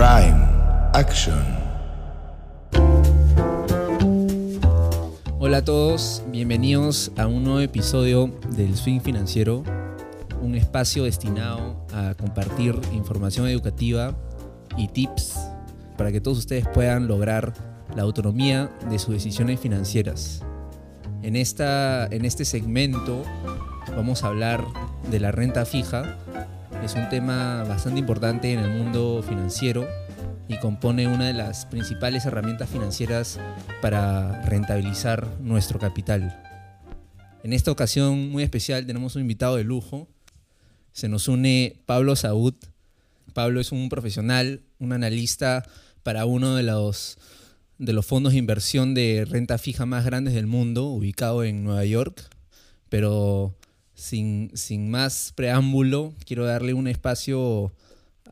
Prime Action. Hola a todos, bienvenidos a un nuevo episodio del Swing Financiero, un espacio destinado a compartir información educativa y tips para que todos ustedes puedan lograr la autonomía de sus decisiones financieras. En, esta, en este segmento vamos a hablar de la renta fija. Es un tema bastante importante en el mundo financiero y compone una de las principales herramientas financieras para rentabilizar nuestro capital. En esta ocasión muy especial tenemos un invitado de lujo. Se nos une Pablo Saúd. Pablo es un profesional, un analista para uno de los, de los fondos de inversión de renta fija más grandes del mundo, ubicado en Nueva York. Pero sin, sin más preámbulo, quiero darle un espacio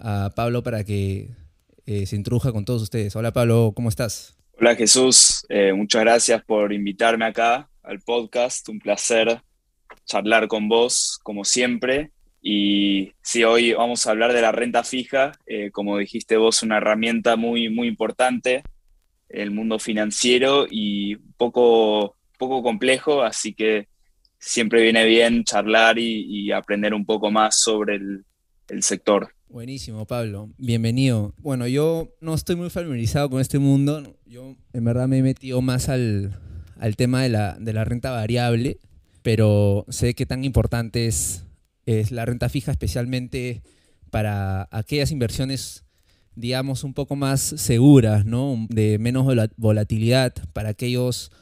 a Pablo para que eh, se introduzca con todos ustedes. Hola Pablo, ¿cómo estás? Hola Jesús, eh, muchas gracias por invitarme acá al podcast. Un placer charlar con vos, como siempre. Y sí, hoy vamos a hablar de la renta fija, eh, como dijiste vos, una herramienta muy, muy importante en el mundo financiero y poco, poco complejo, así que siempre viene bien charlar y, aprender un poco más sobre el, sector. Buenísimo, Pablo. Bienvenido. Bueno, yo no estoy muy familiarizado con este mundo. Yo en verdad me he metido más al, tema de la, renta variable, pero sé que tan importante es, es la renta fija, especialmente para aquellas inversiones, digamos, un poco más seguras, ¿no? De menos volatilidad, para aquellos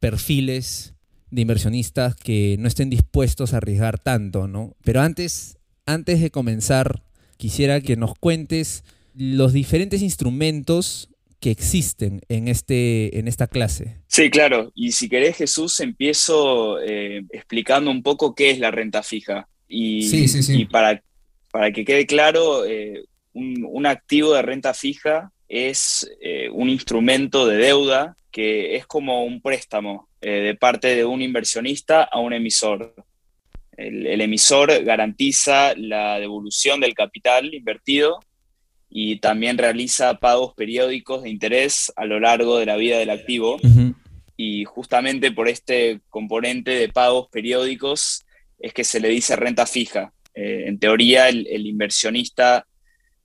perfiles de inversionistas que no estén dispuestos a arriesgar tanto, ¿no? Pero antes, antes de comenzar, quisiera que nos cuentes los diferentes instrumentos que existen en, este, en esta clase. Sí, claro. Y si querés, Jesús, empiezo eh, explicando un poco qué es la renta fija. Y, sí, sí, sí. y para, para, que quede claro, eh, un, un, activo de renta fija es eh, un instrumento de deuda que es como un préstamo eh, de parte de un inversionista a un emisor. El, el, emisor garantiza la devolución del capital invertido y también realiza pagos periódicos de interés a lo largo de la vida del activo. Uh -huh. Y justamente por este componente de pagos periódicos es que se le dice renta fija. Eh, en teoría, el, el, inversionista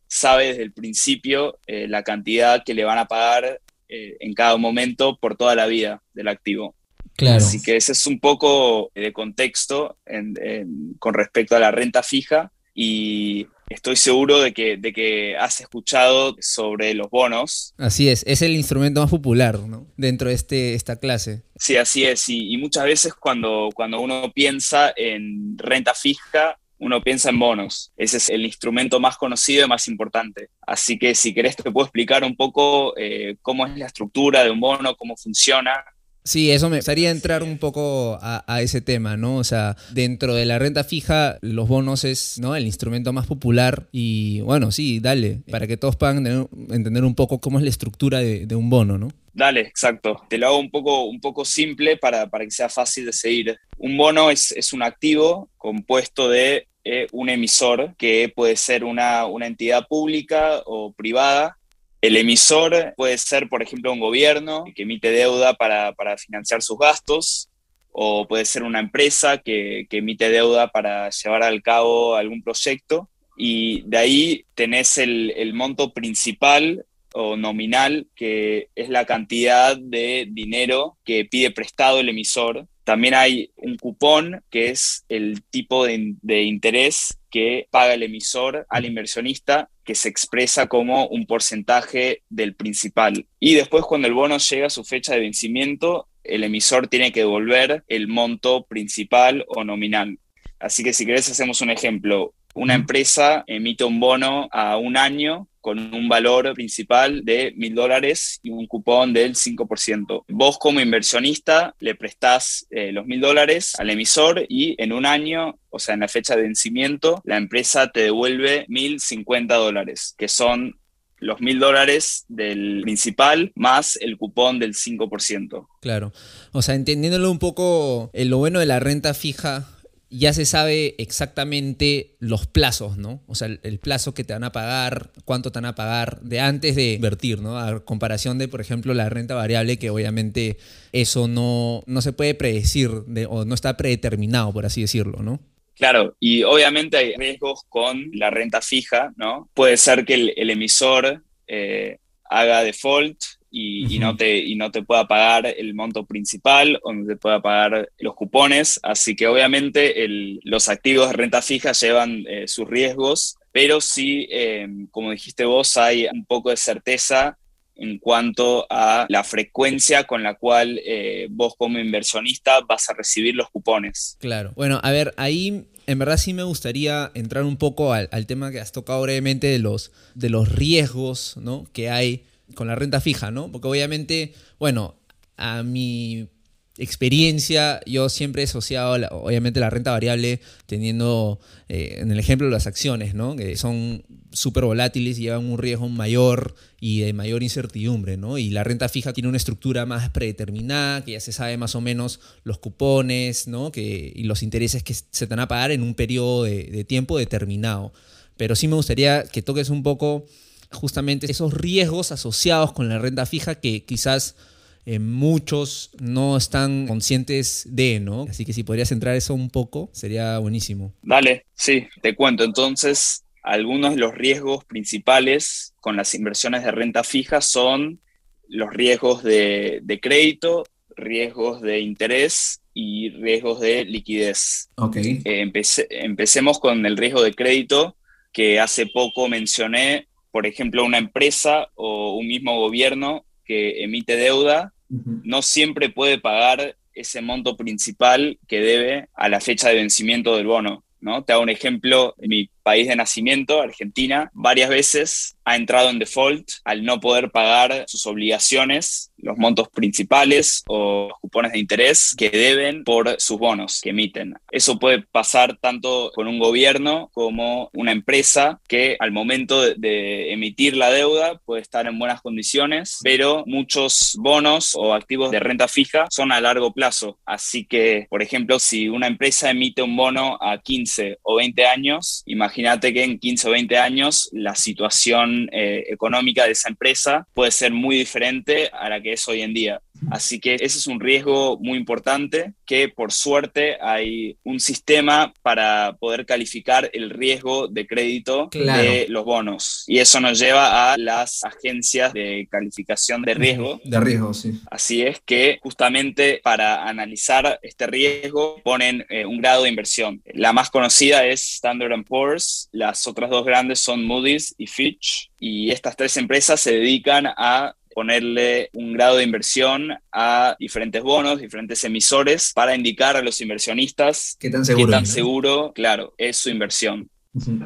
sabe desde el principio eh, la cantidad que le van a pagar eh, en cada momento por toda la vida del activo. Claro. Así que ese es un poco de contexto en, en, con respecto a la renta fija y estoy seguro de que, de que has escuchado sobre los bonos. Así es, es el instrumento más popular ¿no? dentro de este, esta clase. Sí, así es. Y, y muchas veces cuando, cuando uno piensa en renta fija, uno piensa en bonos. Ese es el instrumento más conocido y más importante. Así que si querés te puedo explicar un poco eh, cómo es la estructura de un bono, cómo funciona. Sí, eso me gustaría entrar un poco a, ese tema, ¿no? O sea, dentro de la renta fija, los bonos es ¿no? el instrumento más popular y bueno, sí, dale, para que todos puedan entender un poco cómo es la estructura de, un bono, ¿no? Dale, exacto. Te lo hago un poco, un poco simple para, para que sea fácil de seguir. Un bono es, es un activo compuesto de eh, un emisor que puede ser una, una entidad pública o privada el emisor puede ser, por ejemplo, un gobierno que emite deuda para, para financiar sus gastos, o puede ser una empresa que, que, emite deuda para llevar al cabo algún proyecto. Y de ahí tenés el, el monto principal o nominal, que es la cantidad de dinero que pide prestado el emisor. También hay un cupón, que es el tipo de, de interés que paga el emisor al inversionista que se expresa como un porcentaje del principal. Y después cuando el bono llega a su fecha de vencimiento, el emisor tiene que devolver el monto principal o nominal. Así que si querés hacemos un ejemplo. Una empresa emite un bono a un año con un valor principal de mil dólares y un cupón del 5%. Vos como inversionista le prestás eh, los mil dólares al emisor y en un año, o sea, en la fecha de vencimiento, la empresa te devuelve mil cincuenta dólares, que son los mil dólares del principal más el cupón del 5%. Claro. O sea, entendiéndolo un poco, lo bueno de la renta fija ya se sabe exactamente los plazos, ¿no? O sea, el, plazo que te van a pagar, cuánto te van a pagar de antes de invertir, ¿no? A comparación de, por ejemplo, la renta variable, que obviamente eso no, no se puede predecir o no está predeterminado, por así decirlo, ¿no? Claro, y obviamente hay riesgos con la renta fija, ¿no? Puede ser que el, emisor eh, haga default y, no te, y no te pueda pagar el monto principal o no te pueda pagar los cupones. Así que obviamente los activos de renta fija llevan eh, sus riesgos, pero sí, eh, como dijiste vos, hay un poco de certeza en cuanto a la frecuencia con la cual eh, vos como inversionista vas a recibir los cupones. Claro. Bueno, a ver, ahí en verdad sí me gustaría entrar un poco al, tema que has tocado brevemente de los, de los riesgos ¿no? que hay con la renta fija, ¿no? Porque obviamente, bueno, a mi experiencia, yo siempre he asociado, obviamente, la renta variable teniendo, eh, en el ejemplo, las acciones, ¿no? Que son súper volátiles y llevan un riesgo mayor y de mayor incertidumbre, ¿no? Y la renta fija tiene una estructura más predeterminada, que ya se sabe más o menos los cupones, ¿no? Que, y los intereses que se te van a pagar en un periodo de tiempo determinado. Pero sí me gustaría que toques un poco justamente esos riesgos asociados con la renta fija que quizás eh, muchos no están conscientes de, ¿no? Así que si podrías entrar eso un poco, sería buenísimo. Dale, sí, te cuento. Entonces, algunos de los riesgos principales con las inversiones de renta fija son los riesgos de, crédito, riesgos de interés y riesgos de liquidez. Ok. Eh, empecemos con el riesgo de crédito, que hace poco mencioné, por ejemplo, una empresa o un mismo gobierno que emite deuda no siempre puede pagar ese monto principal que debe a la fecha de vencimiento del bono. ¿no? Te hago un ejemplo, en mi país de nacimiento, Argentina, varias veces ha entrado en default al no poder pagar sus obligaciones, los montos principales o los cupones de interés que deben por sus bonos que emiten. Eso puede pasar tanto con un gobierno como una empresa que al momento de, emitir la deuda puede estar en buenas condiciones, pero muchos bonos o activos de renta fija son a largo plazo. Así que, por ejemplo, si una empresa emite un bono a 15 o 20 años, imagínate que en 15 o 20 años la situación eh, económica de esa empresa puede ser muy diferente a la que es hoy en día. Así que ese es un riesgo muy importante que por suerte hay un sistema para poder calificar el riesgo de crédito de los bonos. Y eso nos lleva a las agencias de calificación de riesgo. De riesgo, sí. Así es que justamente para analizar este riesgo ponen eh, un grado de inversión. La más conocida es Standard Poor's, las otras dos grandes son Moody's y Fitch. Y estas tres empresas se dedican a ponerle un grado de inversión a diferentes bonos, diferentes emisores, para indicar a los inversionistas qué tan seguro, tan seguro claro, es su inversión.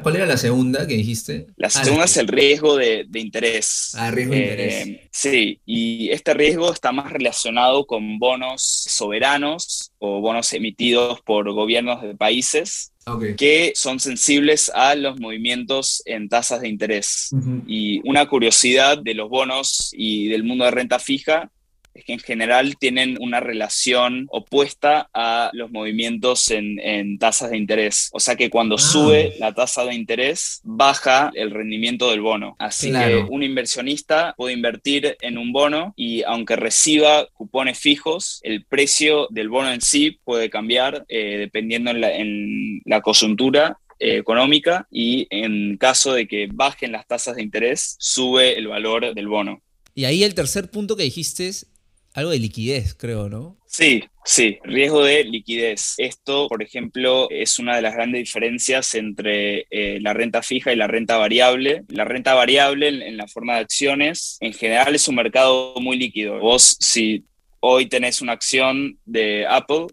¿Cuál era la segunda que dijiste? La ah, segunda es el riesgo de, interés. Ah, riesgo de interés. Eh, sí, y este riesgo está más relacionado con bonos soberanos o bonos emitidos por gobiernos de países que son sensibles a los movimientos en tasas de interés. Y una curiosidad de los bonos y del mundo de renta fija es que en general tienen una relación opuesta a los movimientos en, tasas de interés. O sea que cuando ah. sube la tasa de interés, baja el rendimiento del bono. Así que un inversionista puede invertir en un bono y aunque reciba cupones fijos, el precio del bono en sí puede cambiar eh, dependiendo en la, coyuntura eh, económica y en caso de que bajen las tasas de interés, sube el valor del bono. Y ahí el tercer punto que dijiste es algo de liquidez, creo, ¿no? Sí, sí, riesgo de liquidez. Esto, por ejemplo, es una de las grandes diferencias entre eh, la renta fija y la renta variable. La renta variable en, la forma de acciones, en general es un mercado muy líquido. Vos, si hoy tenés una acción de Apple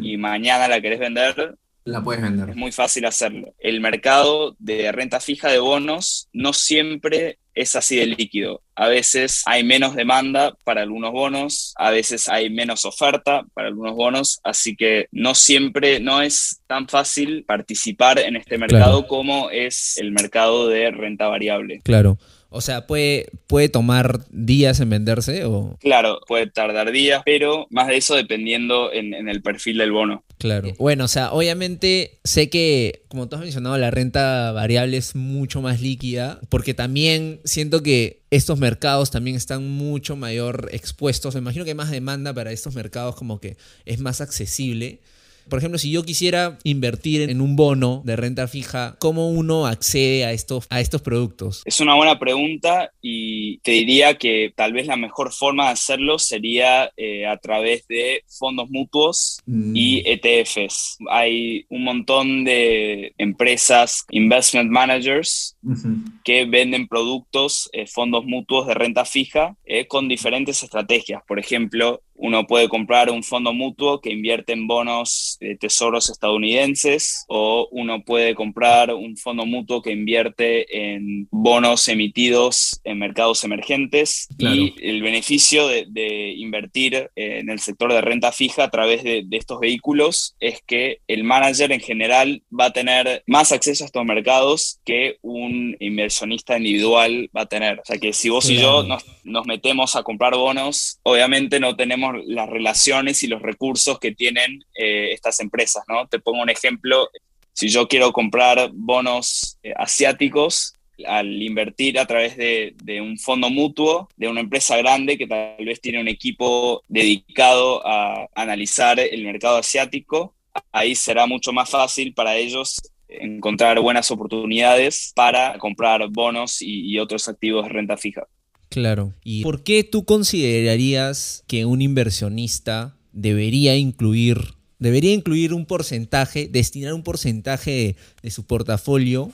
y mañana la querés vender, la puedes vender. Es muy fácil hacerlo. El mercado de renta fija de bonos no siempre es así de líquido. A veces hay menos demanda para algunos bonos, a veces hay menos oferta para algunos bonos, así que no siempre, no es tan fácil participar en este mercado como es el mercado de renta variable. Claro. O sea, ¿puede, puede tomar días en venderse o...? Claro, puede tardar días, pero más de eso dependiendo en, en el perfil del bono. Claro. Bueno, o sea, obviamente sé que, como tú has mencionado, la renta variable es mucho más líquida, porque también siento que estos mercados también están mucho mayor expuestos. Me imagino que hay más demanda para estos mercados, como que es más accesible. Por ejemplo, si yo quisiera invertir en un bono de renta fija, ¿cómo uno accede a estos, a estos productos? Es una buena pregunta y te diría que tal vez la mejor forma de hacerlo sería eh, a través de fondos mutuos Mm. y ETFs. Hay un montón de empresas, investment managers, Que venden productos, eh, fondos mutuos de renta fija eh, con diferentes estrategias. Por ejemplo, uno puede comprar un fondo mutuo que invierte en bonos de tesoros estadounidenses o uno puede comprar un fondo mutuo que invierte en bonos emitidos en mercados emergentes. Claro. Y el beneficio de, de invertir eh, en el sector de renta fija a través de, de estos vehículos es que el manager en general va a tener más acceso a estos mercados que un inversionista individual va a tener. O sea que si vos y Claro. yo nos, nos metemos a comprar bonos, obviamente no tenemos las relaciones y los recursos que tienen eh, estas empresas, ¿no? Te pongo un ejemplo. Si yo quiero comprar bonos eh, asiáticos, al invertir a través de, de un fondo mutuo de una empresa grande que tal vez tiene un equipo dedicado a analizar el mercado asiático, ahí será mucho más fácil para ellos encontrar buenas oportunidades para comprar bonos y, otros activos de renta fija. Claro. ¿Y por qué tú considerarías que un inversionista debería incluir, debería incluir un porcentaje, destinar un porcentaje de su portafolio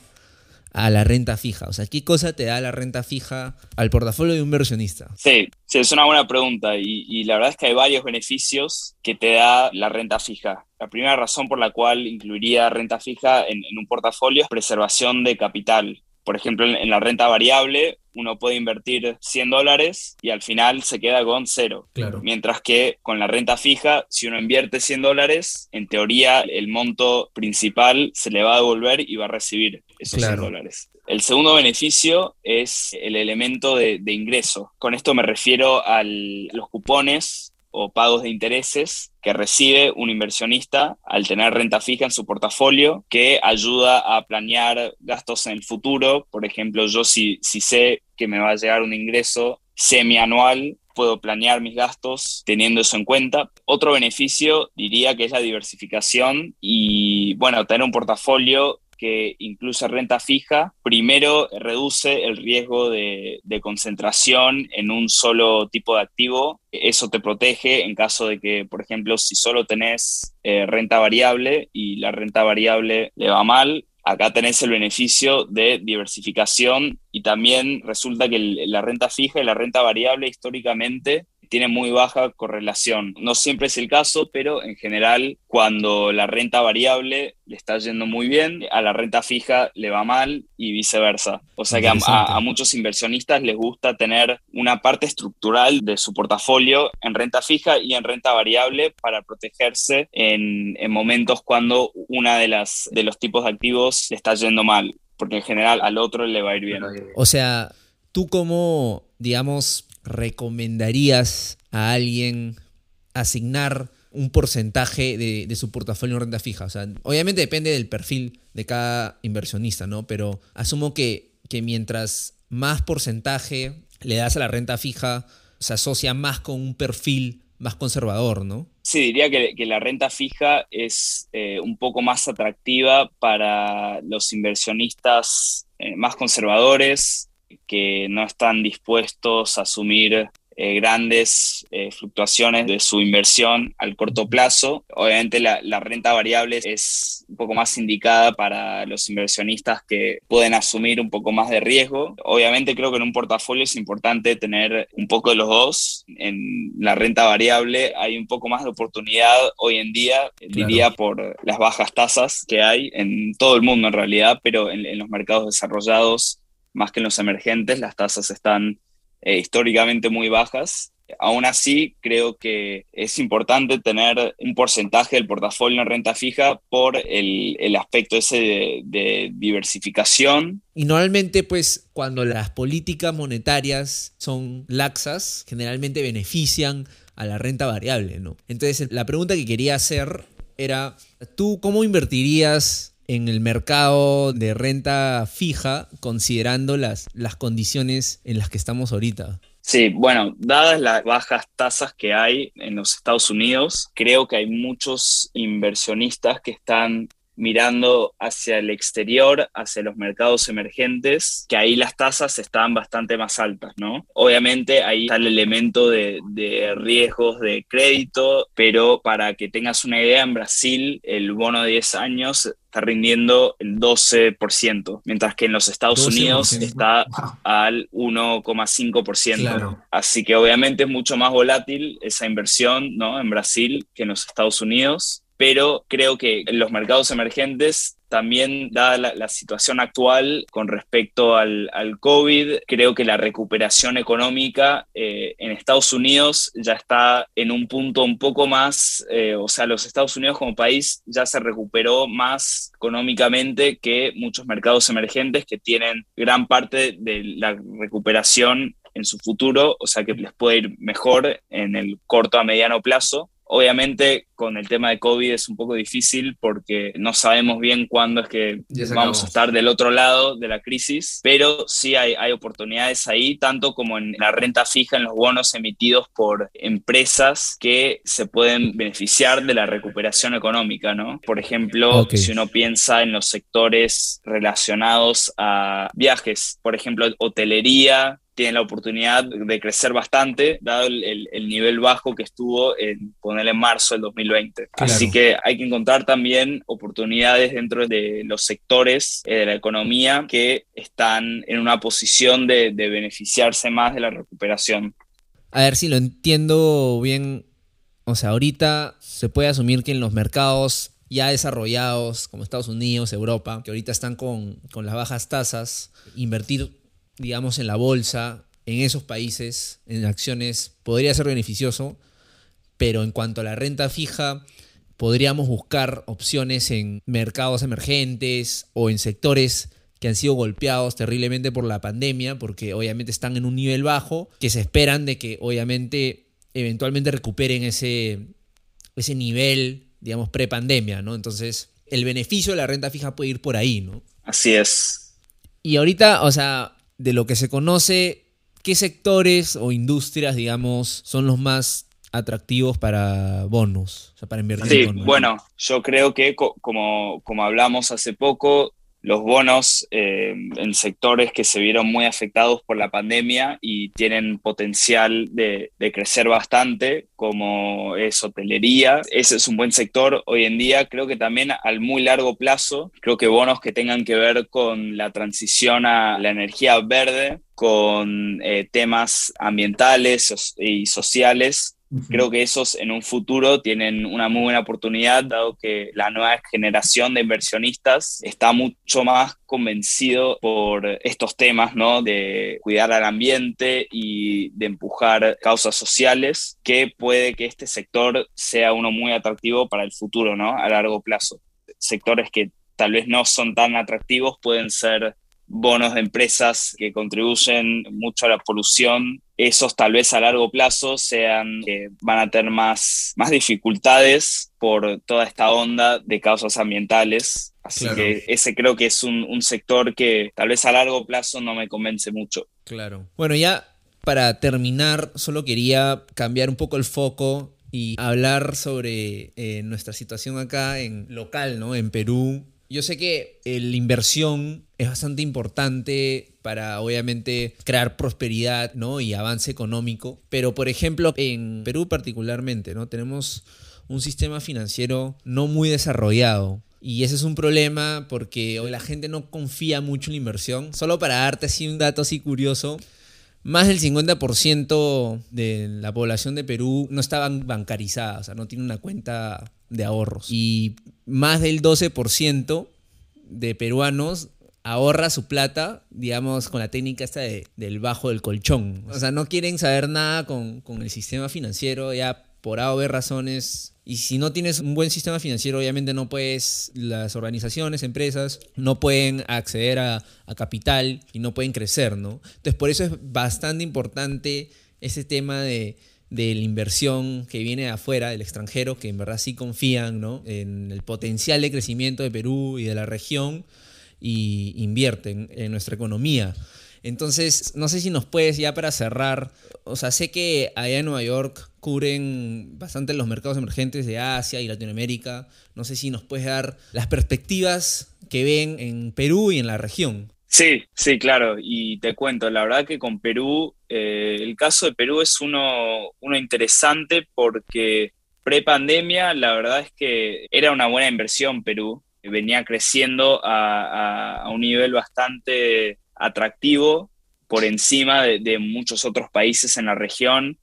a la renta fija? O sea, ¿qué cosa te da la renta fija al portafolio de un inversionista? Sí, sí, es una buena pregunta y, y la verdad es que hay varios beneficios que te da la renta fija. La primera razón por la cual incluiría renta fija en, en un portafolio es preservación de capital. Por ejemplo, en, en la renta variable uno puede invertir 100 dólares y al final se queda con cero. Claro. Mientras que con la renta fija, si uno invierte 100 dólares, en teoría el monto principal se le va a devolver y va a recibir esos Claro. 100 dólares. El segundo beneficio es el elemento de, de ingreso. Con esto me refiero a los cupones o pagos de intereses que recibe un inversionista al tener renta fija en su portafolio, que ayuda a planear gastos en el futuro. Por ejemplo, yo si, si sé que me va a llegar un ingreso semianual, puedo planear mis gastos teniendo eso en cuenta. Otro beneficio diría que es la diversificación y, bueno, tener un portafolio que incluye renta fija, primero reduce el riesgo de, concentración en un solo tipo de activo. Eso te protege en caso de que, por ejemplo, si solo tenés eh, renta variable y la renta variable le va mal, acá tenés el beneficio de diversificación y también resulta que la renta fija y la renta variable históricamente tiene muy baja correlación. No siempre es el caso, pero en general cuando la renta variable le está yendo muy bien, a la renta fija le va mal y viceversa. O sea que a, a, a, muchos inversionistas les gusta tener una parte estructural de su portafolio en renta fija y en renta variable para protegerse en, en momentos cuando una de, las, de los tipos de activos le está yendo mal, porque en general al otro le va a ir bien. O sea, tú como, digamos, recomendarías a alguien asignar un porcentaje de, su portafolio en renta fija? O sea, obviamente depende del perfil de cada inversionista, ¿no? Pero asumo que, que mientras más porcentaje le das a la renta fija, se asocia más con un perfil más conservador, ¿no? Sí, diría que, que la renta fija es eh, un poco más atractiva para los inversionistas eh, más conservadores que no están dispuestos a asumir eh, grandes eh, fluctuaciones de su inversión al corto plazo. Obviamente la, la, renta variable es un poco más indicada para los inversionistas que pueden asumir un poco más de riesgo. Obviamente creo que en un portafolio es importante tener un poco de los dos. En la renta variable hay un poco más de oportunidad hoy en día, claro. diría por las bajas tasas que hay en todo el mundo en realidad, pero en, en los mercados desarrollados más que en los emergentes, las tasas están eh, históricamente muy bajas. Aún así, creo que es importante tener un porcentaje del portafolio en renta fija por el, el aspecto ese de, de, diversificación. Y normalmente, pues, cuando las políticas monetarias son laxas, generalmente benefician a la renta variable, ¿no? Entonces, la pregunta que quería hacer era, ¿tú cómo invertirías en el mercado de renta fija considerando las, las condiciones en las que estamos ahorita? Sí, bueno, dadas las bajas tasas que hay en los Estados Unidos, creo que hay muchos inversionistas que están mirando hacia el exterior, hacia los mercados emergentes, que ahí las tasas están bastante más altas, ¿no? Obviamente ahí está el elemento de, de, riesgos de crédito, pero para que tengas una idea, en Brasil el bono de 10 años está rindiendo el 12%, mientras que en los Estados 12%. Unidos está wow. al 1,5%. Claro. Así que obviamente es mucho más volátil esa inversión ¿no? en Brasil que en los Estados Unidos pero creo que los mercados emergentes también, dada la, situación actual con respecto al, al, COVID, creo que la recuperación económica eh, en Estados Unidos ya está en un punto un poco más, eh, o sea, los Estados Unidos como país ya se recuperó más económicamente que muchos mercados emergentes que tienen gran parte de la recuperación en su futuro, o sea que les puede ir mejor en el corto a mediano plazo. Obviamente con el tema de COVID es un poco difícil porque no sabemos bien cuándo es que vamos a estar del otro lado de la crisis, pero sí hay, hay, oportunidades ahí, tanto como en la renta fija, en los bonos emitidos por empresas que se pueden beneficiar de la recuperación económica, ¿no? Por ejemplo, okay. si uno piensa en los sectores relacionados a viajes, por ejemplo, hotelería, tiene la oportunidad de crecer bastante, dado el, el, el, nivel bajo que estuvo en ponerle en marzo del 2020. Claro. Así que hay que encontrar también oportunidades dentro de los sectores eh, de la economía que están en una posición de, de beneficiarse más de la recuperación. A ver si lo entiendo bien. O sea, ahorita se puede asumir que en los mercados ya desarrollados, como Estados Unidos, Europa, que ahorita están con, con las bajas tasas, invertir digamos, en la bolsa, en esos países, en acciones, podría ser beneficioso, pero en cuanto a la renta fija, podríamos buscar opciones en mercados emergentes o en sectores que han sido golpeados terriblemente por la pandemia, porque obviamente están en un nivel bajo, que se esperan de que obviamente eventualmente recuperen ese, ese nivel, digamos, pre-pandemia, ¿no? Entonces, el beneficio de la renta fija puede ir por ahí, ¿no? Así es. Y ahorita, o sea, de lo que se conoce, ¿qué sectores o industrias, digamos, son los más atractivos para bonos? O sea, para invertir sí, en bonos. bueno, yo creo que co como, como hablamos hace poco, los bonos eh, en sectores que se vieron muy afectados por la pandemia y tienen potencial de, crecer bastante, como es hotelería. Ese es un buen sector hoy en día. Creo que también al muy largo plazo, creo que bonos que tengan que ver con la transición a la energía verde, con eh, temas ambientales y sociales, Creo que esos en un futuro tienen una muy buena oportunidad, dado que la nueva generación de inversionistas está mucho más convencido por estos temas, ¿no? De cuidar al ambiente y de empujar causas sociales, que puede que este sector sea uno muy atractivo para el futuro, ¿no? A largo plazo. Sectores que tal vez no son tan atractivos pueden ser bonos de empresas que contribuyen mucho a la polución, esos tal vez a largo plazo sean que van a tener más, más dificultades por toda esta onda de causas ambientales. Así claro. que ese creo que es un, un sector que tal vez a largo plazo no me convence mucho. Claro. Bueno, ya para terminar, solo quería cambiar un poco el foco y hablar sobre eh, nuestra situación acá en local, ¿no? En Perú, yo sé que la inversión es bastante importante para obviamente crear prosperidad ¿no? y avance económico, pero por ejemplo en Perú particularmente ¿no? tenemos un sistema financiero no muy desarrollado. Y ese es un problema porque la gente no confía mucho en la inversión. Solo para darte así un dato así curioso, más del 50% de la población de Perú no está bancarizada, o sea, no tiene una cuenta de ahorros. Y más del 12% de peruanos ahorra su plata, digamos, con la técnica esta del bajo del colchón. O sea, no quieren saber nada con, con el sistema financiero, ya por A o B razones. Y si no tienes un buen sistema financiero, obviamente no puedes, las organizaciones, empresas, no pueden acceder a, a capital y no pueden crecer, ¿no? Entonces, por eso es bastante importante ese tema de, de la inversión que viene de afuera, del extranjero, que en verdad sí confían ¿no? en el potencial de crecimiento de Perú y de la región y invierten en nuestra economía. Entonces, no sé si nos puedes ya para cerrar, o sea, sé que allá en Nueva York cubren bastante los mercados emergentes de Asia y Latinoamérica, no sé si nos puedes dar las perspectivas que ven en Perú y en la región. Sí, sí, claro, y te cuento, la verdad que con Perú, eh, el caso de Perú es uno, uno interesante porque pre-pandemia, la verdad es que era una buena inversión Perú, venía creciendo a, un nivel bastante atractivo por encima de, muchos otros países en la región.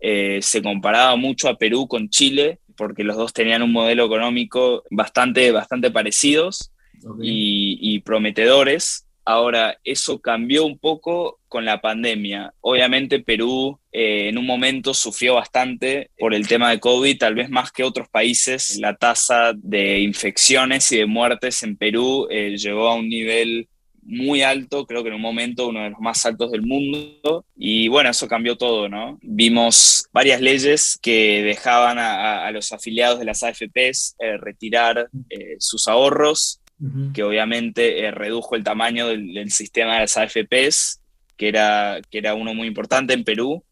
Eh, se comparaba mucho a Perú con Chile, porque los dos tenían un modelo económico bastante, bastante parecidos y, prometedores. Ahora, eso cambió un poco con la pandemia. Obviamente Perú eh, en un momento sufrió bastante por el tema de COVID, tal vez más que otros países. La tasa de infecciones y de muertes en Perú eh, llegó a un nivel muy alto, creo que en un momento uno de los más altos del mundo. Y bueno, eso cambió todo, ¿no? Vimos varias leyes que dejaban a, los afiliados de las AFPs eh, retirar sus ahorros que obviamente eh, redujo el tamaño del, sistema de las AFPs, que era, que era uno muy importante en Perú.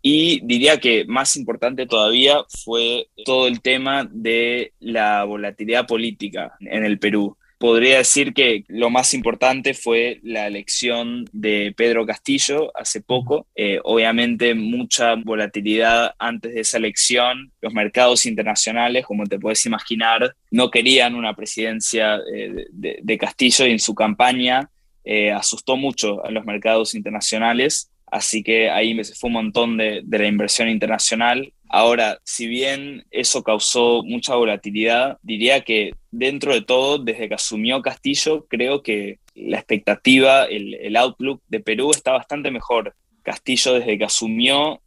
Y diría que más importante todavía fue todo el tema de la volatilidad política en el Perú podría decir que lo más importante fue la elección de Pedro Castillo hace poco. Eh, obviamente mucha volatilidad antes de esa elección. Los mercados internacionales, como te puedes imaginar, no querían una presidencia eh, de, Castillo y en su campaña eh, asustó mucho a los mercados internacionales. Así que ahí fue un montón de, de la inversión internacional Ahora, si bien eso causó mucha volatilidad, diría que dentro de todo, desde que asumió Castillo, creo que la expectativa, el, outlook de Perú está bastante mejor. Castillo desde que asumió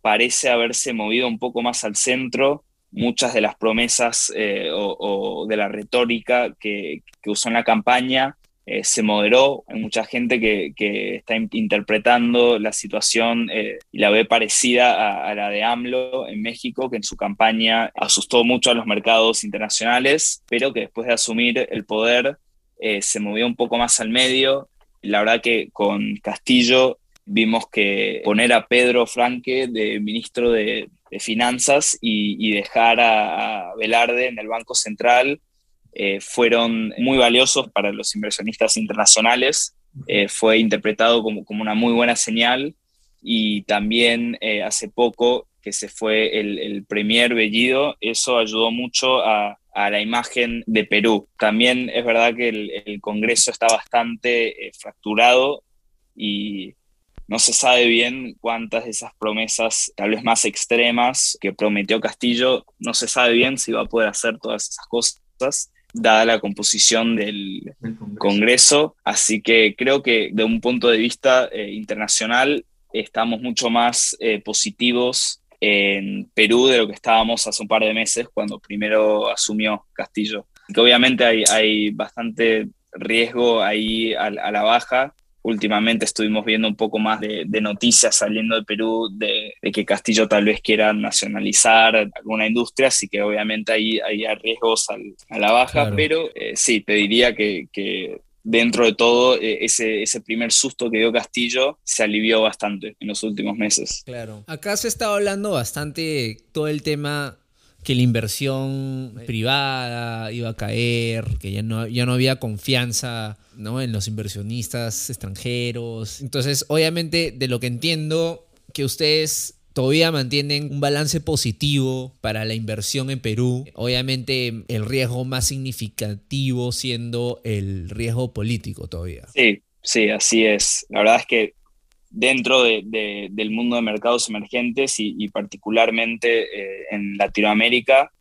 parece haberse movido un poco más al centro. Muchas de las promesas eh, o, de la retórica que, que usó en la campaña eh, se moderó. Hay mucha gente que, está interpretando la situación eh, y la ve parecida a, la de AMLO en México, que en su campaña asustó mucho a los mercados internacionales, pero que después de asumir el poder eh, se movió un poco más al medio. La verdad que con Castillo vimos que poner a Pedro Franque de ministro de, Finanzas y, dejar a, a Velarde en el Banco Central eh, fueron muy valiosos para los inversionistas internacionales. Eh, fue interpretado como, como, una muy buena señal y también eh, hace poco que se fue el, el Premier Bellido, eso ayudó mucho a, a, la imagen de Perú. También es verdad que el, el Congreso está bastante fracturado y no se sabe bien cuántas de esas promesas, tal vez más extremas, que prometió Castillo, no se sabe bien si va a poder hacer todas esas cosas dada la composición del Congreso. Así que creo que de un punto de vista eh, internacional estamos mucho más eh, positivos en Perú de lo que estábamos hace un par de meses cuando primero asumió Castillo. Que obviamente hay, hay bastante riesgo ahí a la baja últimamente estuvimos viendo un poco más de, noticias saliendo de Perú de, que Castillo tal vez quiera nacionalizar alguna industria, así que obviamente ahí hay riesgos a la baja, pero eh, sí, te diría que, dentro de todo, eh, ese, ese primer susto que dio Castillo se alivió bastante en los últimos meses. Claro. Acá se estado hablando bastante todo el tema que la inversión privada iba a caer, que ya no, ya no había confianza ¿no? en los inversionistas extranjeros. Entonces, obviamente, de lo que entiendo, que ustedes todavía mantienen un balance positivo para la inversión en Perú. Obviamente el riesgo más significativo siendo el riesgo político todavía. Sí, sí, así es. La verdad es que dentro del mundo de mercados emergentes y, particularmente eh, en Latinoamérica,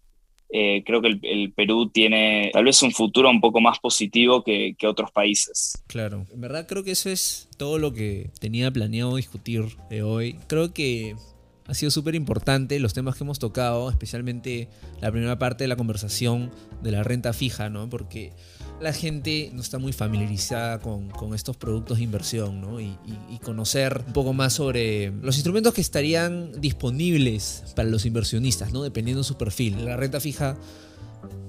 eh, creo que el, Perú tiene tal vez un futuro un poco más positivo que, que, otros países. Claro, en verdad creo que eso es todo lo que tenía planeado discutir de hoy. Creo que ha sido súper importante los temas que hemos tocado, especialmente la primera parte de la conversación de la renta fija, ¿no? Porque la gente no está muy familiarizada con, estos productos de inversión, ¿no? Y, conocer un poco más sobre los instrumentos que estarían disponibles para los inversionistas, ¿no? Dependiendo de su perfil. La renta fija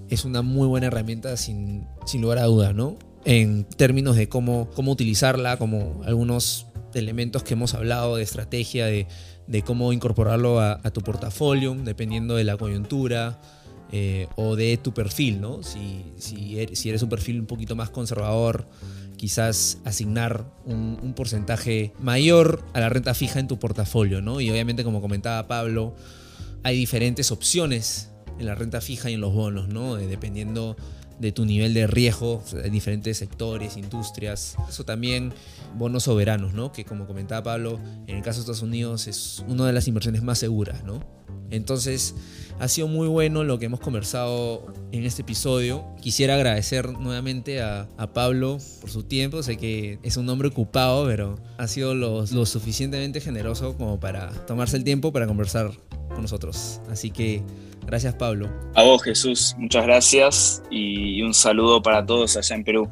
es una muy buena herramienta sin, lugar a dudas, ¿no? En términos de cómo, utilizarla, como algunos elementos que hemos hablado de estrategia, de de cómo incorporarlo a, tu portafolio, dependiendo de la coyuntura eh, o de tu perfil, ¿no? Si, si, eres, si, eres, un perfil un poquito más conservador, quizás asignar un, porcentaje mayor a la renta fija en tu portafolio, ¿no? Y obviamente, como comentaba Pablo, hay diferentes opciones en la renta fija y en los bonos, ¿no? dependiendo de tu nivel de riesgo en diferentes sectores, industrias. Eso también bonos soberanos, ¿no? Que como comentaba Pablo, en el caso de Estados Unidos es una de las inversiones más seguras, ¿no? Entonces, ha sido muy bueno lo que hemos conversado en este episodio. Quisiera agradecer nuevamente a, Pablo por su tiempo. Sé que es un hombre ocupado, pero ha sido lo, lo suficientemente generoso como para tomarse el tiempo para conversar con nosotros. Así que Gracias, Pablo. A vos, Jesús. Muchas gracias y un saludo para todos allá en Perú.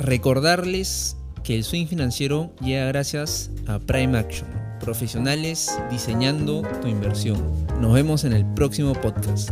Recordarles que el swing financiero llega gracias a Prime Action, profesionales diseñando tu inversión. Nos vemos en el próximo podcast.